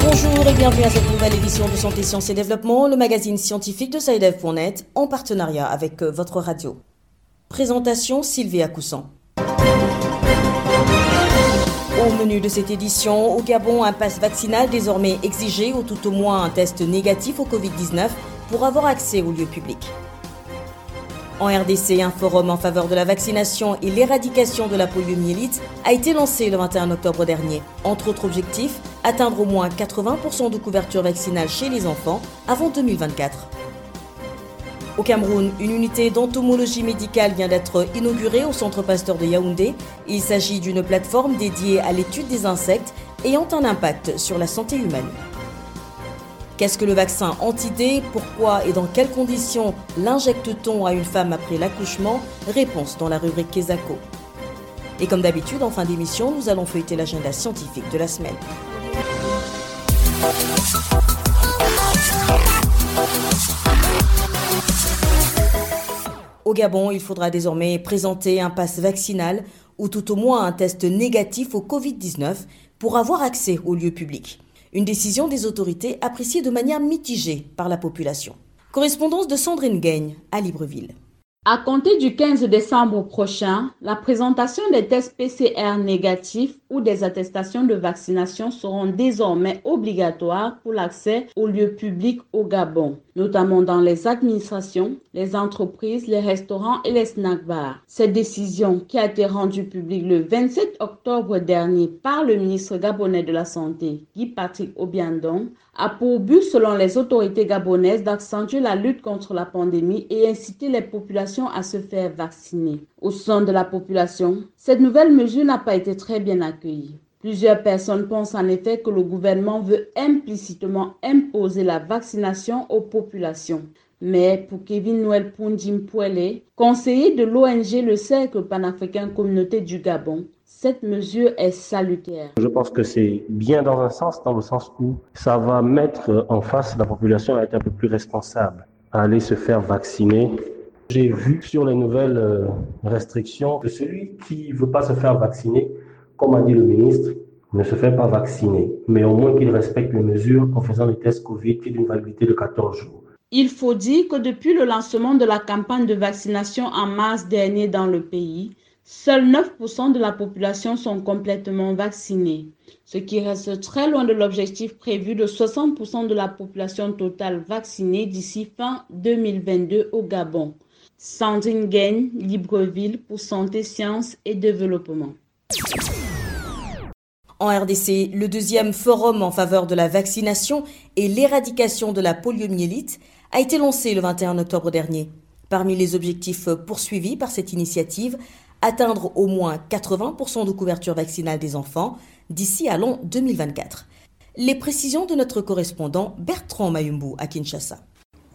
Bonjour et bienvenue à cette nouvelle édition de Santé, Sciences et Développement, le magazine scientifique de SciDev.net en partenariat avec euh, votre radio. Présentation Sylvie Coussan. Au menu de cette édition, au Gabon, un passe vaccinal désormais exigé ou tout au moins un test négatif au Covid-19 pour avoir accès aux lieux publics. En RDC, un forum en faveur de la vaccination et l'éradication de la poliomyélite a été lancé le 21 octobre dernier. Entre autres objectifs, atteindre au moins 80% de couverture vaccinale chez les enfants avant 2024. Au Cameroun, une unité d'entomologie médicale vient d'être inaugurée au Centre Pasteur de Yaoundé. Il s'agit d'une plateforme dédiée à l'étude des insectes ayant un impact sur la santé humaine. Qu'est-ce que le vaccin anti-D? Pourquoi et dans quelles conditions l'injecte-t-on à une femme après l'accouchement? Réponse dans la rubrique Kesako. Et comme d'habitude, en fin d'émission, nous allons feuilleter l'agenda scientifique de la semaine. Au Gabon, il faudra désormais présenter un passe vaccinal ou tout au moins un test négatif au Covid-19 pour avoir accès aux lieux publics. Une décision des autorités appréciée de manière mitigée par la population. Correspondance de Sandrine Gagne à Libreville. À compter du 15 décembre prochain, la présentation des tests PCR négatifs ou des attestations de vaccination seront désormais obligatoires pour l'accès aux lieux publics au Gabon, notamment dans les administrations, les entreprises, les restaurants et les snack bars. Cette décision, qui a été rendue publique le 27 octobre dernier par le ministre gabonais de la Santé, Guy Patrick Obiandon, a pour but, selon les autorités gabonaises, d'accentuer la lutte contre la pandémie et inciter les populations à se faire vacciner. Au sein de la population, cette nouvelle mesure n'a pas été très bien accueillie. Plusieurs personnes pensent en effet que le gouvernement veut implicitement imposer la vaccination aux populations. Mais pour Kevin Noël Pundim conseiller de l'ONG Le Cercle panafricain Communauté du Gabon, cette mesure est salutaire. Je pense que c'est bien dans un sens, dans le sens où ça va mettre en face la population à être un peu plus responsable, à aller se faire vacciner. J'ai vu sur les nouvelles euh, restrictions que celui qui ne veut pas se faire vacciner, comme a dit le ministre, ne se fait pas vacciner, mais au moins qu'il respecte les mesures en faisant les tests Covid qui d'une validité de 14 jours. Il faut dire que depuis le lancement de la campagne de vaccination en mars dernier dans le pays, Seuls 9% de la population sont complètement vaccinés, ce qui reste très loin de l'objectif prévu de 60% de la population totale vaccinée d'ici fin 2022 au Gabon. Sandrine Gagne, Libreville pour Santé, Sciences et Développement. En RDC, le deuxième forum en faveur de la vaccination et l'éradication de la poliomyélite a été lancé le 21 octobre dernier. Parmi les objectifs poursuivis par cette initiative, atteindre au moins 80% de couverture vaccinale des enfants d'ici à l'an 2024. Les précisions de notre correspondant Bertrand Mayumbu à Kinshasa.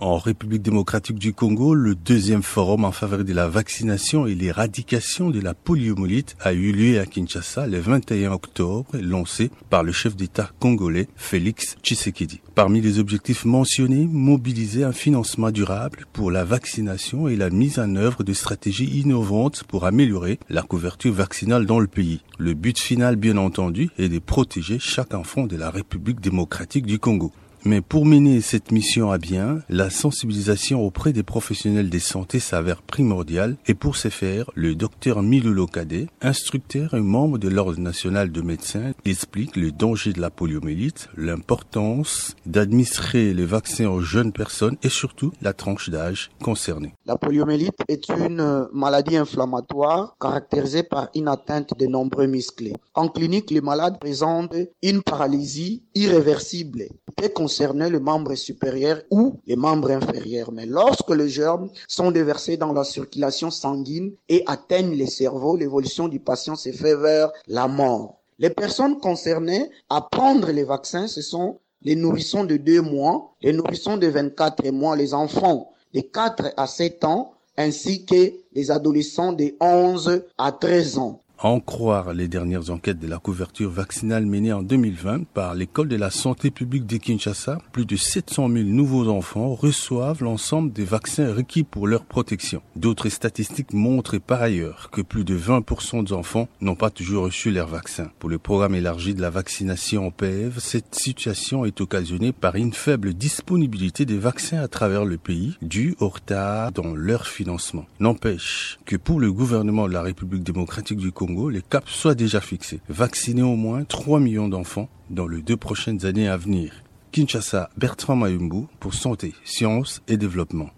En République démocratique du Congo, le deuxième forum en faveur de la vaccination et l'éradication de la poliomyélite a eu lieu à Kinshasa le 21 octobre, lancé par le chef d'État congolais Félix Tshisekedi. Parmi les objectifs mentionnés, mobiliser un financement durable pour la vaccination et la mise en œuvre de stratégies innovantes pour améliorer la couverture vaccinale dans le pays. Le but final, bien entendu, est de protéger chaque enfant de la République démocratique du Congo. Mais pour mener cette mission à bien, la sensibilisation auprès des professionnels de santé s'avère primordiale et pour ce faire, le docteur Milo Locadé, instructeur et membre de l'Ordre national de médecins, explique le danger de la poliomyélite, l'importance d'administrer les vaccins aux jeunes personnes et surtout la tranche d'âge concernée. La poliomyélite est une maladie inflammatoire caractérisée par une atteinte de nombreux muscles. En clinique, les malades présentent une paralysie irréversible concerner le membre supérieur ou les membres inférieurs. Mais lorsque les germes sont déversés dans la circulation sanguine et atteignent les cerveaux, l'évolution du patient se fait vers la mort. Les personnes concernées à prendre les vaccins, ce sont les nourrissons de 2 mois, les nourrissons de 24 mois, les enfants de 4 à 7 ans, ainsi que les adolescents de 11 à 13 ans. En croire les dernières enquêtes de la couverture vaccinale menée en 2020 par l'école de la santé publique de Kinshasa, plus de 700 000 nouveaux enfants reçoivent l'ensemble des vaccins requis pour leur protection. D'autres statistiques montrent par ailleurs que plus de 20% des enfants n'ont pas toujours reçu leur vaccin. Pour le programme élargi de la vaccination en PEV, cette situation est occasionnée par une faible disponibilité des vaccins à travers le pays, dû au retard dans leur financement. N'empêche que pour le gouvernement de la République démocratique du Congo, les caps soient déjà fixés. Vacciner au moins 3 millions d'enfants dans les deux prochaines années à venir. Kinshasa, Bertrand Mayumbu pour Santé, Sciences et Développement.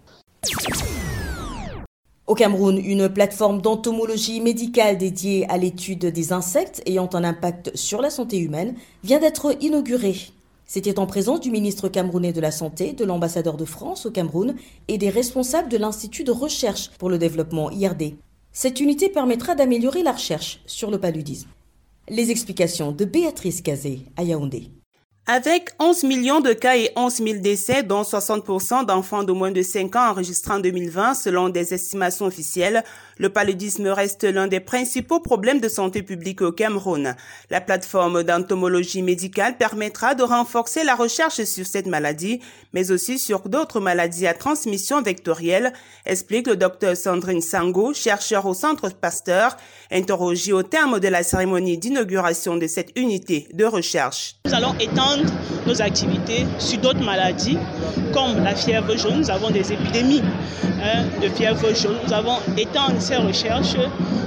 Au Cameroun, une plateforme d'entomologie médicale dédiée à l'étude des insectes ayant un impact sur la santé humaine vient d'être inaugurée. C'était en présence du ministre camerounais de la Santé, de l'ambassadeur de France au Cameroun et des responsables de l'Institut de recherche pour le développement IRD. Cette unité permettra d'améliorer la recherche sur le paludisme. Les explications de Béatrice Cazé à Yaoundé. Avec 11 millions de cas et 11 000 décès, dont 60% d'enfants de moins de 5 ans enregistrés en 2020 selon des estimations officielles, le paludisme reste l'un des principaux problèmes de santé publique au Cameroun. La plateforme d'entomologie médicale permettra de renforcer la recherche sur cette maladie, mais aussi sur d'autres maladies à transmission vectorielle, explique le docteur Sandrine Sango, chercheur au Centre Pasteur, interrogé au terme de la cérémonie d'inauguration de cette unité de recherche. Nous allons étendre nos activités sur d'autres maladies comme la fièvre jaune. Nous avons des épidémies hein, de fièvre jaune. Nous avons étendu ces recherches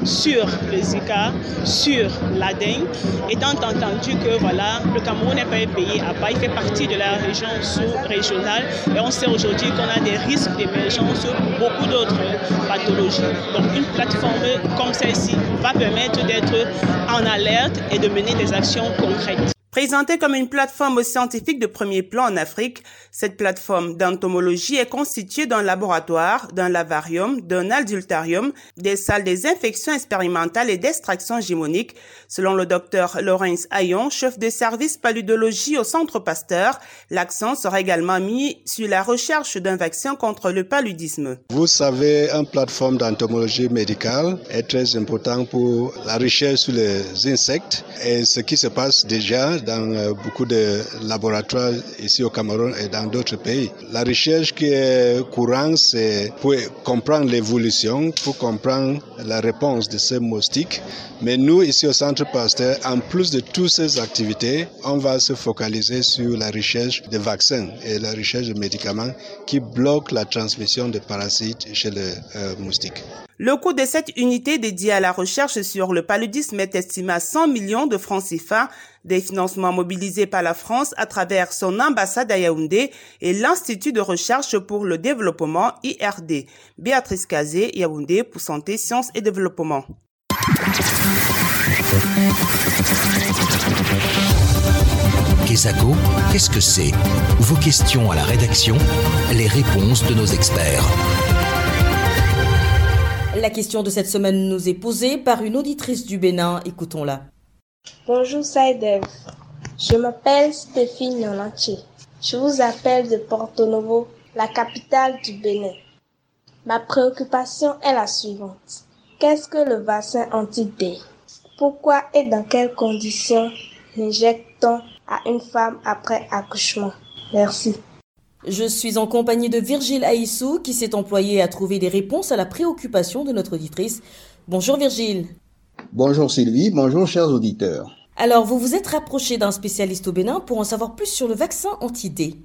sur le Zika, sur la dengue, étant entendu que voilà, le Cameroun n'est pas un pays à part, il fait partie de la région sous-régionale et on sait aujourd'hui qu'on a des risques d'émergence pour beaucoup d'autres pathologies. Donc une plateforme comme celle-ci va permettre d'être en alerte et de mener des actions concrètes. Présentée comme une plateforme scientifique de premier plan en Afrique, cette plateforme d'entomologie est constituée d'un laboratoire, d'un lavarium, d'un adultarium, des salles des infections expérimentales et d'extraction gémonique. Selon le docteur Laurence Ayon, chef de service paludologie au Centre Pasteur, l'accent sera également mis sur la recherche d'un vaccin contre le paludisme. Vous savez, une plateforme d'entomologie médicale est très importante pour la recherche sur les insectes et ce qui se passe déjà dans euh, beaucoup de laboratoires ici au Cameroun et dans d'autres pays. La recherche qui est courante, c'est pour comprendre l'évolution, pour comprendre la réponse de ces moustiques. Mais nous, ici au Centre Pasteur, en plus de toutes ces activités, on va se focaliser sur la recherche de vaccins et la recherche de médicaments qui bloquent la transmission de parasites chez les euh, moustiques. Le coût de cette unité dédiée à la recherche sur le paludisme est estimé à 100 millions de francs CFA, des financements mobilisés par la France à travers son ambassade à Yaoundé et l'Institut de recherche pour le développement IRD. Béatrice Kazé, Yaoundé pour Santé, Sciences et Développement. Kesako, qu'est-ce que c'est? Vos questions à la rédaction, les réponses de nos experts. La question de cette semaine nous est posée par une auditrice du Bénin. Écoutons-la. Bonjour Saïdev. Je m'appelle Stéphine Nonanchi. Je vous appelle de Porto Novo, la capitale du Bénin. Ma préoccupation est la suivante. Qu'est-ce que le vaccin anti-D Pourquoi et dans quelles conditions l'injecte-t-on à une femme après accouchement? Merci. Je suis en compagnie de Virgile Aïssou qui s'est employé à trouver des réponses à la préoccupation de notre auditrice. Bonjour Virgile. Bonjour Sylvie, bonjour chers auditeurs. Alors, vous vous êtes rapproché d'un spécialiste au Bénin pour en savoir plus sur le vaccin anti-D.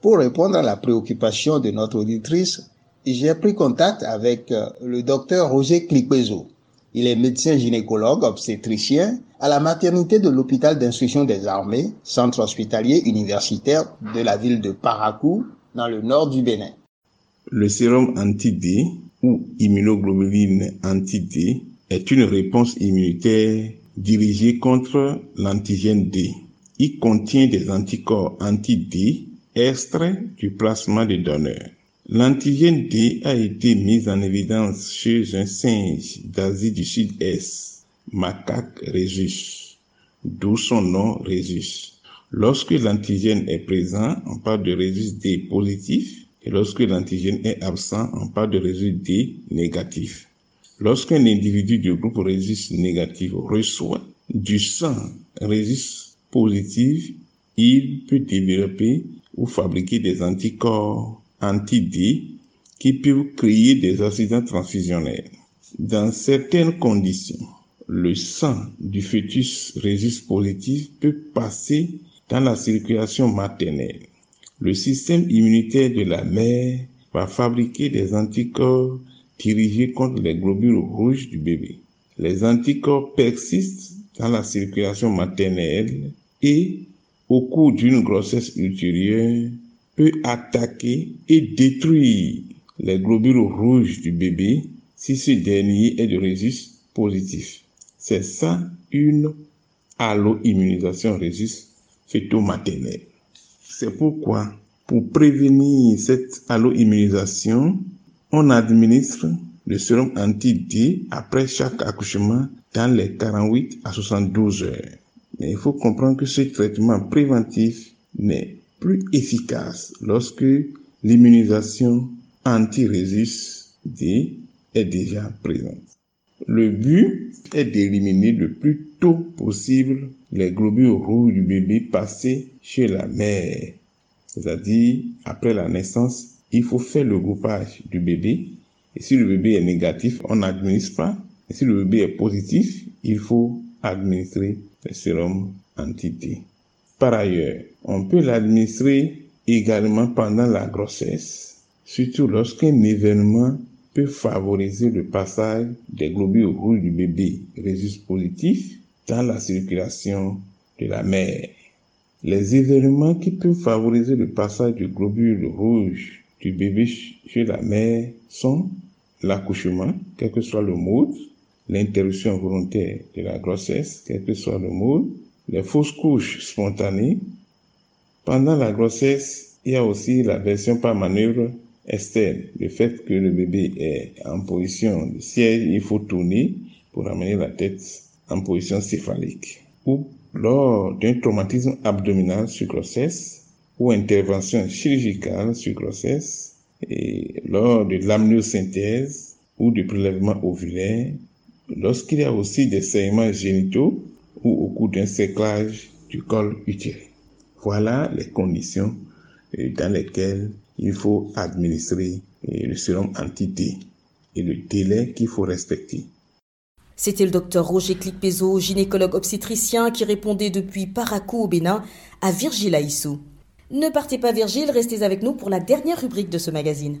Pour répondre à la préoccupation de notre auditrice, j'ai pris contact avec euh, le docteur Roger Clipezo. Il est médecin gynécologue obstétricien à la maternité de l'hôpital d'instruction des armées, centre hospitalier universitaire de la ville de Parakou, dans le nord du Bénin. Le sérum anti-D ou immunoglobuline anti-D est une réponse immunitaire dirigée contre l'antigène D. Il contient des anticorps anti-D extraits du plasma des donneurs. L'antigène D a été mis en évidence chez un singe d'Asie du Sud-Est, macaque rhesus, d'où son nom rhesus. Lorsque l'antigène est présent, on parle de rhesus D positif, et lorsque l'antigène est absent, on parle de rhesus D négatif. Lorsqu'un individu du groupe résiste négatif reçoit du sang résiste positif, il peut développer ou fabriquer des anticorps anti-D qui peuvent créer des accidents transfusionnels. Dans certaines conditions, le sang du fœtus résiste positif peut passer dans la circulation maternelle. Le système immunitaire de la mère va fabriquer des anticorps dirigés contre les globules rouges du bébé. Les anticorps persistent dans la circulation maternelle et, au cours d'une grossesse ultérieure, peut attaquer et détruire les globules rouges du bébé si ce dernier est de registre positif. C'est ça une allo-immunisation résiste fœto-maternelle. C'est pourquoi, pour prévenir cette allo-immunisation, on administre le sérum anti-D après chaque accouchement dans les 48 à 72 heures. Mais il faut comprendre que ce traitement préventif n'est plus efficace lorsque l'immunisation anti-résiste D est déjà présente. Le but est d'éliminer le plus tôt possible les globules rouges du bébé passés chez la mère. C'est-à-dire, après la naissance, il faut faire le groupage du bébé. Et si le bébé est négatif, on n'administre pas. Et si le bébé est positif, il faut administrer le sérum anti-T. Par ailleurs, on peut l'administrer également pendant la grossesse, surtout lorsqu'un événement peut favoriser le passage des globules rouges du bébé résiste positif dans la circulation de la mère. Les événements qui peuvent favoriser le passage du globule rouge du bébé chez la mère sont l'accouchement, quel que soit le mode, l'interruption volontaire de la grossesse, quel que soit le mode, les fausses couches spontanées. Pendant la grossesse, il y a aussi la version par manœuvre externe. Le fait que le bébé est en position de siège, il faut tourner pour amener la tête en position céphalique. Ou lors d'un traumatisme abdominal sur grossesse ou intervention chirurgicale sur grossesse et lors de l'amniosynthèse ou du prélèvement ovulaire, lorsqu'il y a aussi des saignements génitaux ou au cours d'un séclage du col utéré. Voilà les conditions euh, dans lesquelles il faut administrer euh, le sérum anti-T et le délai qu'il faut respecter. C'était le docteur Roger Clipezo, gynécologue obstétricien, qui répondait depuis Parakou au Bénin à Virgile Aissou. Ne partez pas Virgile, restez avec nous pour la dernière rubrique de ce magazine.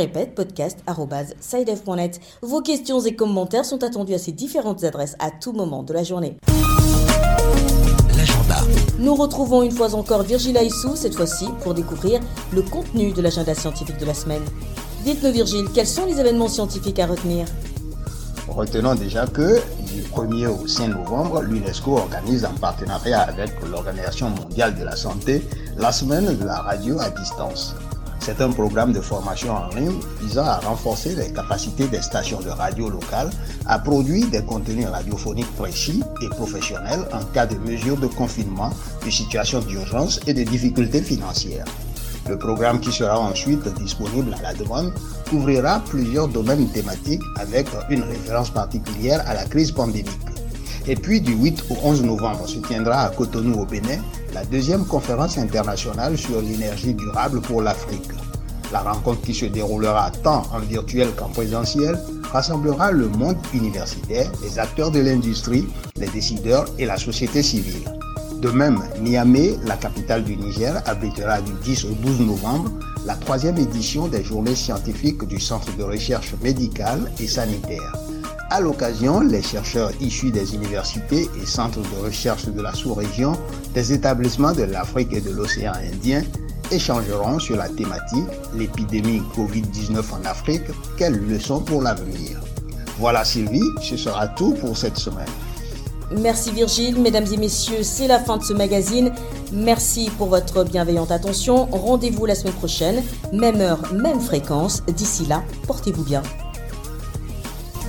Répète, podcast.sidev.net. Vos questions et commentaires sont attendus à ces différentes adresses à tout moment de la journée. L'agenda. Nous retrouvons une fois encore Virgile Aissou, cette fois-ci pour découvrir le contenu de l'agenda scientifique de la semaine. Dites-nous Virgile, quels sont les événements scientifiques à retenir? Retenons déjà que du 1er au 5 novembre, l'UNESCO organise en partenariat avec l'Organisation mondiale de la santé la semaine de la radio à distance. C'est un programme de formation en ligne visant à renforcer les capacités des stations de radio locales à produire des contenus radiophoniques précis et professionnels en cas de mesures de confinement, de situations d'urgence et de difficultés financières. Le programme qui sera ensuite disponible à la demande couvrira plusieurs domaines thématiques avec une référence particulière à la crise pandémique. Et puis du 8 au 11 novembre se tiendra à Cotonou au Bénin la deuxième conférence internationale sur l'énergie durable pour l'Afrique. La rencontre qui se déroulera tant en virtuel qu'en présentiel rassemblera le monde universitaire, les acteurs de l'industrie, les décideurs et la société civile. De même, Niamey, la capitale du Niger, abritera du 10 au 12 novembre la troisième édition des journées scientifiques du Centre de recherche médicale et sanitaire. À l'occasion, les chercheurs issus des universités et centres de recherche de la sous-région, des établissements de l'Afrique et de l'océan Indien échangeront sur la thématique l'épidémie Covid-19 en Afrique, quelles leçons pour l'avenir Voilà Sylvie, ce sera tout pour cette semaine. Merci Virgile, mesdames et messieurs, c'est la fin de ce magazine. Merci pour votre bienveillante attention. Rendez-vous la semaine prochaine, même heure, même fréquence. D'ici là, portez-vous bien.